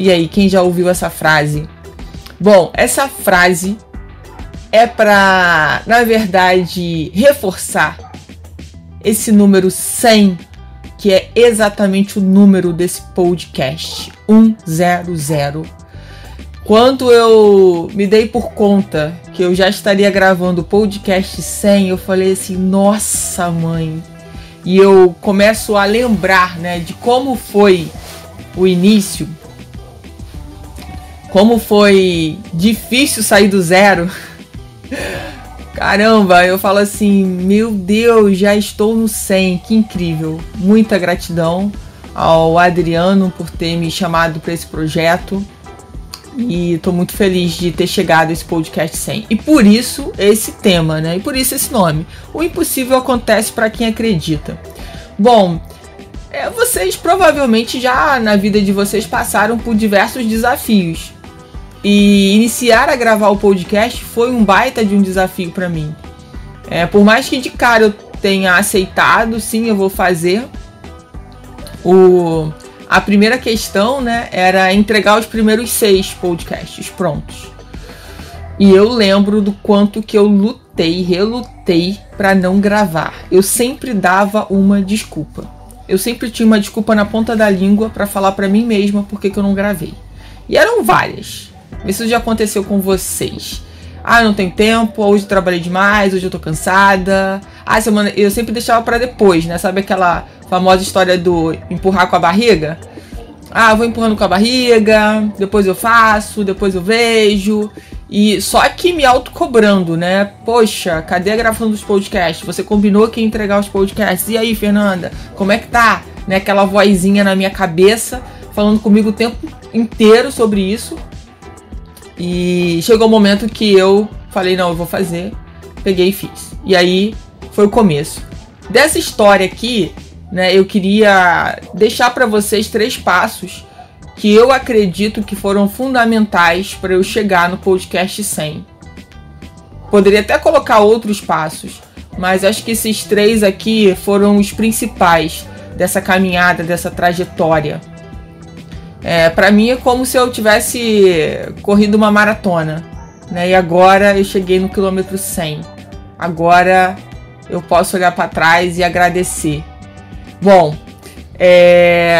E aí, quem já ouviu essa frase? Bom, essa frase é para, na verdade, reforçar esse número 100, que é exatamente o número desse podcast, 100. Quando eu me dei por conta que eu já estaria gravando o podcast 100, eu falei assim: "Nossa, mãe". E eu começo a lembrar, né, de como foi o início como foi difícil sair do zero. Caramba, eu falo assim, meu Deus, já estou no 100, que incrível. Muita gratidão ao Adriano por ter me chamado para esse projeto. E estou muito feliz de ter chegado a esse podcast 100. E por isso esse tema, né? E por isso esse nome. O impossível acontece para quem acredita. Bom, é, vocês provavelmente já na vida de vocês passaram por diversos desafios. E iniciar a gravar o podcast foi um baita de um desafio para mim. É, por mais que de cara eu tenha aceitado, sim, eu vou fazer. O, a primeira questão, né, era entregar os primeiros seis podcasts prontos. E eu lembro do quanto que eu lutei, relutei para não gravar. Eu sempre dava uma desculpa. Eu sempre tinha uma desculpa na ponta da língua para falar para mim mesma porque que eu não gravei. E eram várias. Isso já aconteceu com vocês. Ah, não tenho tempo, hoje trabalhei demais, hoje eu tô cansada. Ah, semana eu sempre deixava para depois, né? Sabe aquela famosa história do empurrar com a barriga? Ah, vou empurrando com a barriga, depois eu faço, depois eu vejo. E só que me autocobrando, né? Poxa, cadê a gravação dos podcasts? Você combinou que ia entregar os podcasts. E aí, Fernanda, como é que tá? Né? Aquela vozinha na minha cabeça falando comigo o tempo inteiro sobre isso. E chegou o um momento que eu falei, não, eu vou fazer. Peguei e fiz. E aí foi o começo. Dessa história aqui, né, eu queria deixar para vocês três passos que eu acredito que foram fundamentais para eu chegar no podcast 100. Poderia até colocar outros passos, mas acho que esses três aqui foram os principais dessa caminhada, dessa trajetória. É, para mim é como se eu tivesse corrido uma maratona, né? E agora eu cheguei no quilômetro 100. Agora eu posso olhar para trás e agradecer. Bom, é...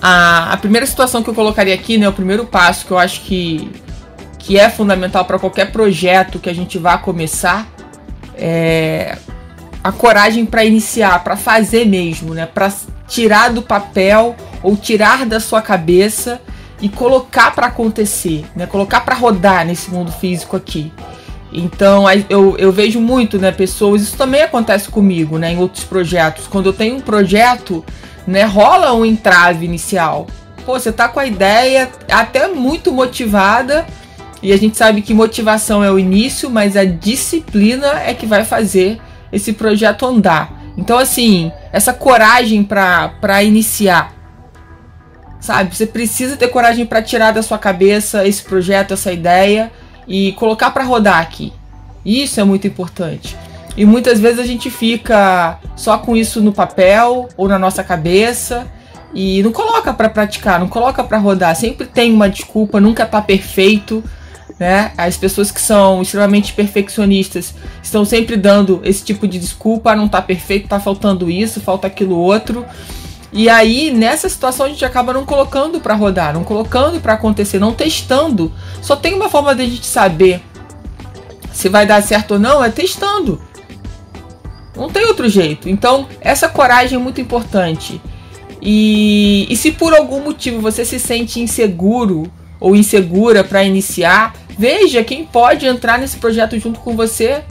a, a primeira situação que eu colocaria aqui, né, o primeiro passo que eu acho que, que é fundamental para qualquer projeto que a gente vá começar, é a coragem para iniciar, para fazer mesmo, né, para tirar do papel ou tirar da sua cabeça e colocar para acontecer, né? Colocar para rodar nesse mundo físico aqui. Então eu, eu vejo muito, né, pessoas, isso também acontece comigo, né, em outros projetos. Quando eu tenho um projeto, né, rola um entrave inicial. Pô, você tá com a ideia até muito motivada, e a gente sabe que motivação é o início, mas a disciplina é que vai fazer esse projeto andar. Então, assim, essa coragem para iniciar, sabe? Você precisa ter coragem para tirar da sua cabeça esse projeto, essa ideia e colocar para rodar aqui. Isso é muito importante. E muitas vezes a gente fica só com isso no papel ou na nossa cabeça e não coloca para praticar, não coloca para rodar. Sempre tem uma desculpa, nunca tá perfeito né? As pessoas que são extremamente perfeccionistas estão sempre dando esse tipo de desculpa, ah, não tá perfeito, tá faltando isso, falta aquilo outro. E aí, nessa situação, a gente acaba não colocando para rodar, não colocando para acontecer, não testando. Só tem uma forma de a gente saber se vai dar certo ou não, é testando. Não tem outro jeito. Então, essa coragem é muito importante. E, e se por algum motivo você se sente inseguro ou insegura para iniciar, Veja quem pode entrar nesse projeto junto com você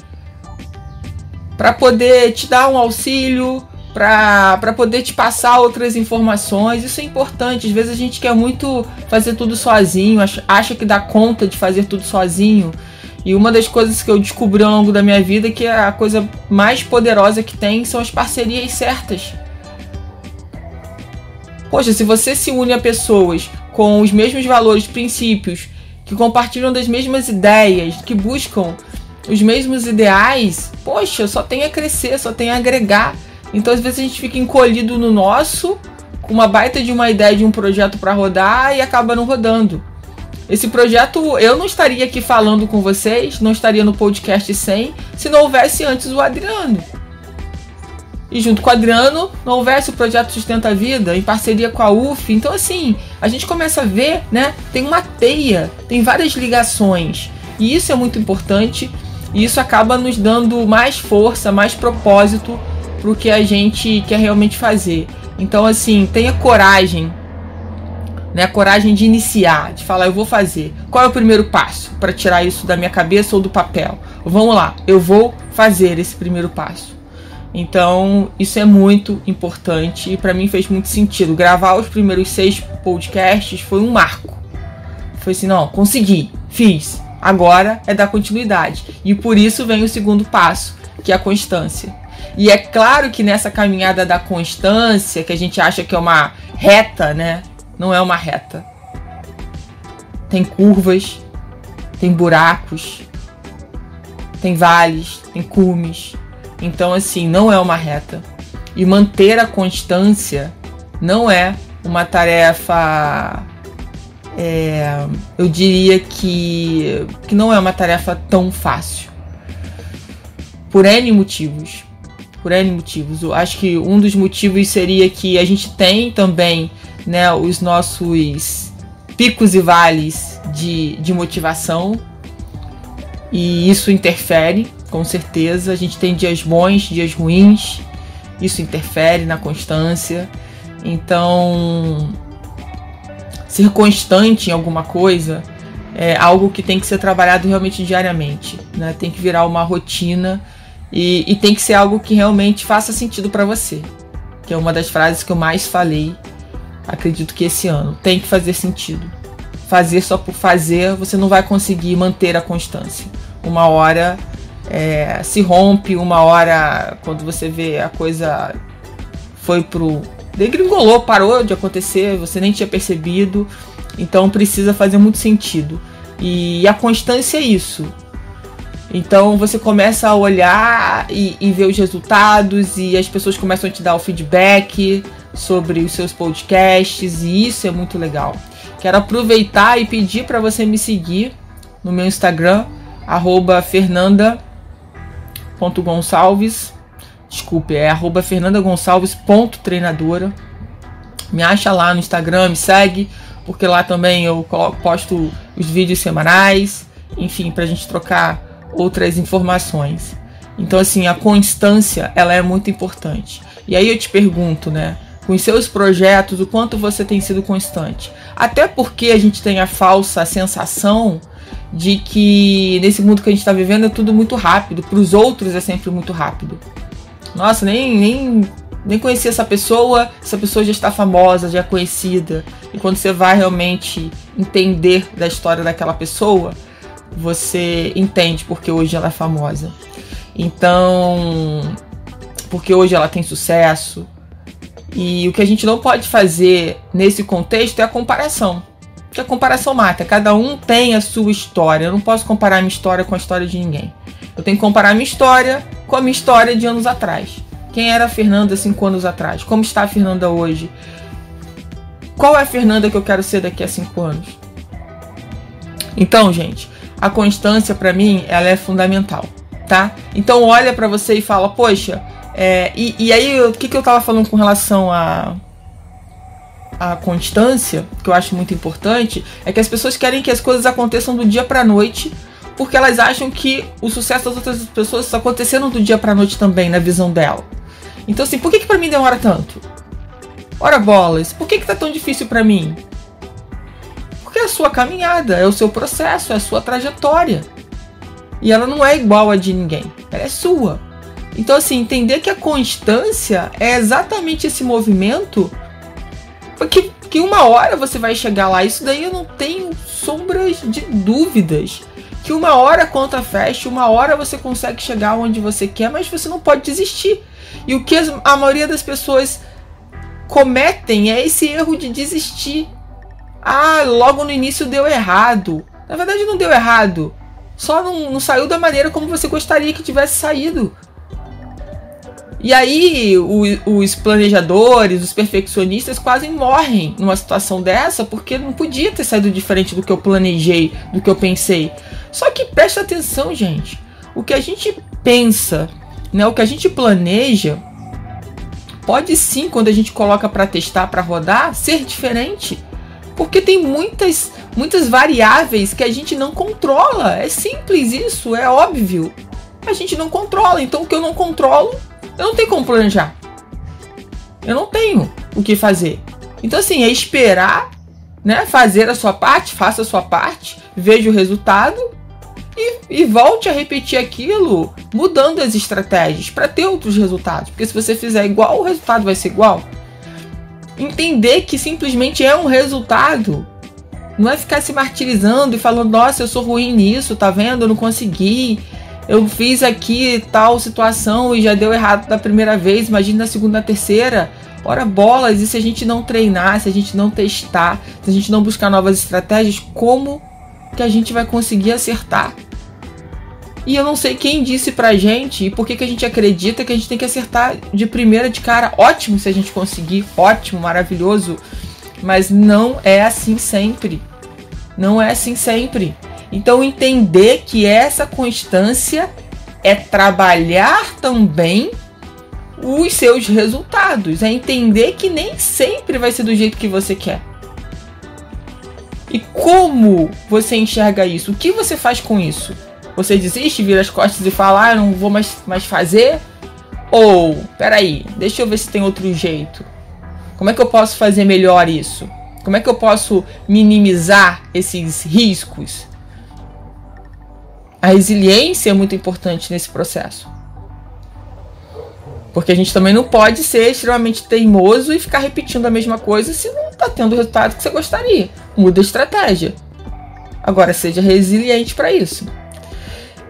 para poder te dar um auxílio, para poder te passar outras informações. Isso é importante. Às vezes a gente quer muito fazer tudo sozinho, acha que dá conta de fazer tudo sozinho. E uma das coisas que eu descobri ao longo da minha vida é que a coisa mais poderosa que tem são as parcerias certas. Poxa, se você se une a pessoas com os mesmos valores, princípios, que compartilham das mesmas ideias, que buscam os mesmos ideais, poxa, só tem a crescer, só tem a agregar. Então às vezes a gente fica encolhido no nosso, com uma baita de uma ideia de um projeto para rodar e acaba não rodando. Esse projeto eu não estaria aqui falando com vocês, não estaria no podcast 100 se não houvesse antes o Adriano. E junto com o Adriano, não houvesse o projeto Sustenta a Vida, em parceria com a UF. Então, assim, a gente começa a ver, né? Tem uma teia, tem várias ligações. E isso é muito importante. E isso acaba nos dando mais força, mais propósito para o que a gente quer realmente fazer. Então, assim, tenha coragem, né? Coragem de iniciar, de falar, eu vou fazer. Qual é o primeiro passo para tirar isso da minha cabeça ou do papel? Vamos lá, eu vou fazer esse primeiro passo. Então, isso é muito importante e para mim fez muito sentido. Gravar os primeiros seis podcasts foi um marco. Foi assim, não, consegui, fiz. Agora é dar continuidade. E por isso vem o segundo passo, que é a constância. E é claro que nessa caminhada da constância, que a gente acha que é uma reta, né? Não é uma reta. Tem curvas, tem buracos, tem vales, tem cumes. Então, assim, não é uma reta. E manter a constância não é uma tarefa. É, eu diria que, que não é uma tarefa tão fácil. Por N motivos por N motivos. Eu acho que um dos motivos seria que a gente tem também né, os nossos picos e vales de, de motivação e isso interfere, com certeza. A gente tem dias bons, dias ruins, isso interfere na constância. Então, ser constante em alguma coisa é algo que tem que ser trabalhado realmente diariamente, né? Tem que virar uma rotina e, e tem que ser algo que realmente faça sentido para você. Que é uma das frases que eu mais falei, acredito que esse ano. Tem que fazer sentido. Fazer só por fazer, você não vai conseguir manter a constância. Uma hora é, se rompe, uma hora, quando você vê a coisa foi pro. degringolou, parou de acontecer, você nem tinha percebido. Então precisa fazer muito sentido. E a constância é isso. Então você começa a olhar e, e, ver os resultados e as pessoas começam a te dar o feedback sobre os seus podcasts e isso é muito legal. Quero aproveitar e pedir para você me seguir no meu Instagram, fernanda.gonçalves. Desculpe, é fernandagonçalves.treinadora. Me acha lá no Instagram, me segue, porque lá também eu posto os vídeos semanais, enfim, para a gente trocar outras informações. Então, assim, a constância ela é muito importante. E aí eu te pergunto, né? Com seus projetos, o quanto você tem sido constante? Até porque a gente tem a falsa sensação de que nesse mundo que a gente está vivendo é tudo muito rápido. Para os outros é sempre muito rápido. Nossa, nem, nem, nem conheci essa pessoa, essa pessoa já está famosa, já é conhecida. E quando você vai realmente entender da história daquela pessoa, você entende porque hoje ela é famosa. Então, porque hoje ela tem sucesso. E o que a gente não pode fazer nesse contexto é a comparação. Porque a comparação mata. Cada um tem a sua história. Eu não posso comparar minha história com a história de ninguém. Eu tenho que comparar minha história com a minha história de anos atrás. Quem era a Fernanda cinco anos atrás? Como está a Fernanda hoje? Qual é a Fernanda que eu quero ser daqui a cinco anos? Então, gente, a constância para mim ela é fundamental, tá? Então olha para você e fala, poxa, é, e, e, aí o que, que eu tava falando com relação a a constância, que eu acho muito importante, é que as pessoas querem que as coisas aconteçam do dia para noite, porque elas acham que o sucesso das outras pessoas está acontecendo do dia para noite também, na visão dela. Então assim, por que que para mim demora tanto? Ora bolas, por que que tá tão difícil para mim? Porque é a sua caminhada, é o seu processo, é a sua trajetória. E ela não é igual a de ninguém, ela é sua. Então, assim, entender que a constância é exatamente esse movimento que, que uma hora você vai chegar lá. Isso daí eu não tenho sombras de dúvidas. Que uma hora a conta fecha, uma hora você consegue chegar onde você quer, mas você não pode desistir. E o que a maioria das pessoas cometem é esse erro de desistir. Ah, logo no início deu errado. Na verdade, não deu errado. Só não, não saiu da maneira como você gostaria que tivesse saído. E aí o, os planejadores, os perfeccionistas quase morrem numa situação dessa porque não podia ter saído diferente do que eu planejei, do que eu pensei. Só que presta atenção, gente. O que a gente pensa, né, o que a gente planeja, pode sim, quando a gente coloca para testar, para rodar, ser diferente. Porque tem muitas, muitas variáveis que a gente não controla. É simples isso, é óbvio. A gente não controla. Então o que eu não controlo, eu não tenho como planejar. Eu não tenho o que fazer. Então, assim, é esperar, né? Fazer a sua parte, faça a sua parte, veja o resultado e, e volte a repetir aquilo, mudando as estratégias para ter outros resultados. Porque se você fizer igual, o resultado vai ser igual. Entender que simplesmente é um resultado. Não é ficar se martirizando e falando, nossa, eu sou ruim nisso, tá vendo? Eu não consegui eu fiz aqui tal situação e já deu errado da primeira vez, imagina na segunda, na terceira. Ora bolas, e se a gente não treinar, se a gente não testar, se a gente não buscar novas estratégias, como que a gente vai conseguir acertar? E eu não sei quem disse pra gente e por que, que a gente acredita que a gente tem que acertar de primeira de cara. Ótimo se a gente conseguir, ótimo, maravilhoso. Mas não é assim sempre. Não é assim sempre. Então, entender que essa constância é trabalhar também os seus resultados, é entender que nem sempre vai ser do jeito que você quer. E como você enxerga isso? O que você faz com isso? Você desiste, vira as costas e fala, ah, não vou mais, mais fazer? Ou, peraí, deixa eu ver se tem outro jeito. Como é que eu posso fazer melhor isso? Como é que eu posso minimizar esses riscos? A resiliência é muito importante nesse processo. Porque a gente também não pode ser extremamente teimoso e ficar repetindo a mesma coisa se não está tendo o resultado que você gostaria. Muda a estratégia. Agora, seja resiliente para isso.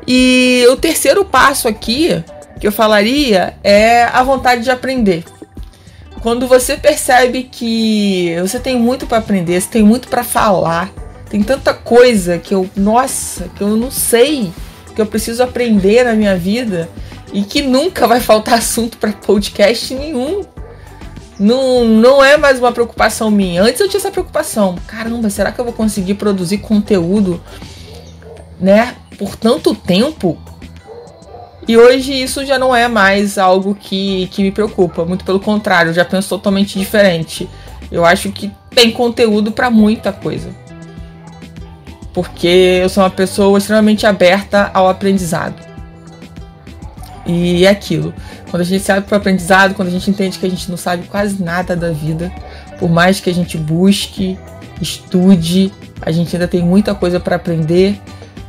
E o terceiro passo aqui que eu falaria é a vontade de aprender. Quando você percebe que você tem muito para aprender, você tem muito para falar, tem tanta coisa que eu, nossa, que eu não sei, que eu preciso aprender na minha vida e que nunca vai faltar assunto para podcast nenhum. Não, não é mais uma preocupação minha. Antes eu tinha essa preocupação. Caramba, será que eu vou conseguir produzir conteúdo, né, por tanto tempo? E hoje isso já não é mais algo que, que me preocupa. Muito pelo contrário, já penso totalmente diferente. Eu acho que tem conteúdo para muita coisa porque eu sou uma pessoa extremamente aberta ao aprendizado. E é aquilo. Quando a gente sabe para aprendizado, quando a gente entende que a gente não sabe quase nada da vida, por mais que a gente busque, estude, a gente ainda tem muita coisa para aprender,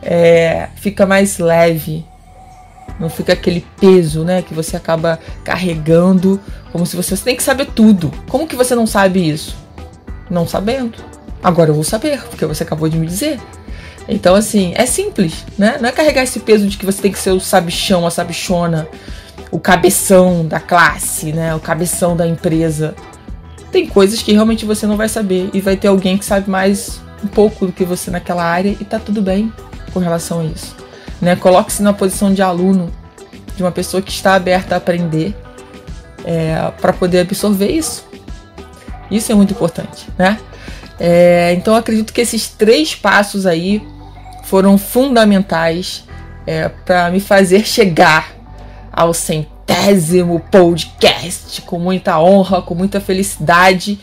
é, fica mais leve. Não fica aquele peso, né, que você acaba carregando, como se você, você tem que saber tudo. Como que você não sabe isso? Não sabendo. Agora eu vou saber, porque você acabou de me dizer. Então, assim, é simples, né? Não é carregar esse peso de que você tem que ser o sabichão, a sabichona, o cabeção da classe, né? O cabeção da empresa. Tem coisas que realmente você não vai saber e vai ter alguém que sabe mais um pouco do que você naquela área e tá tudo bem com relação a isso, né? Coloque-se na posição de aluno, de uma pessoa que está aberta a aprender é, para poder absorver isso. Isso é muito importante, né? É, então acredito que esses três passos aí foram fundamentais é, para me fazer chegar ao centésimo podcast com muita honra, com muita felicidade.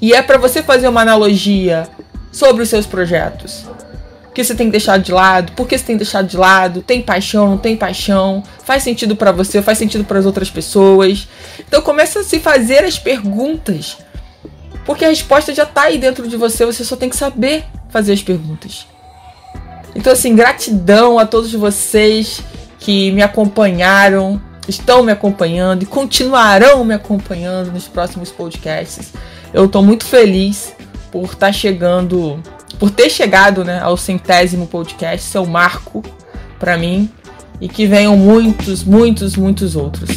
E é para você fazer uma analogia sobre os seus projetos. Que você tem deixado de lado? Por que você tem deixado de lado? Tem paixão? Não tem paixão? Faz sentido para você? Faz sentido para as outras pessoas? Então começa a se fazer as perguntas, porque a resposta já está aí dentro de você. Você só tem que saber fazer as perguntas. Então, assim, gratidão a todos vocês que me acompanharam estão me acompanhando e continuarão me acompanhando nos próximos podcasts. Eu estou muito feliz por estar tá chegando, por ter chegado né, ao centésimo podcast, seu marco para mim, e que venham muitos, muitos, muitos outros.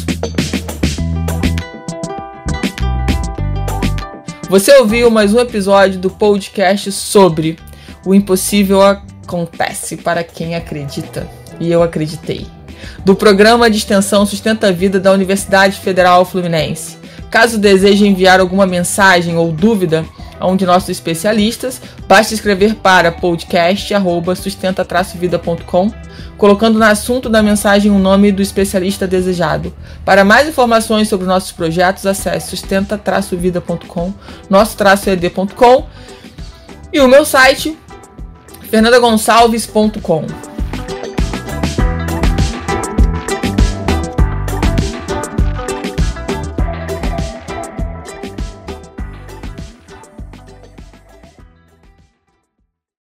Você ouviu mais um episódio do podcast sobre o impossível acontece para quem acredita. E eu acreditei. Do programa de extensão Sustenta a Vida da Universidade Federal Fluminense. Caso deseje enviar alguma mensagem ou dúvida a um de nossos especialistas, basta escrever para podcast@sustenta-vida.com, colocando no assunto da mensagem o nome do especialista desejado. Para mais informações sobre nossos projetos, acesse sustenta-vida.com, nosso-ed.com e o meu site fernandagonçalves.com.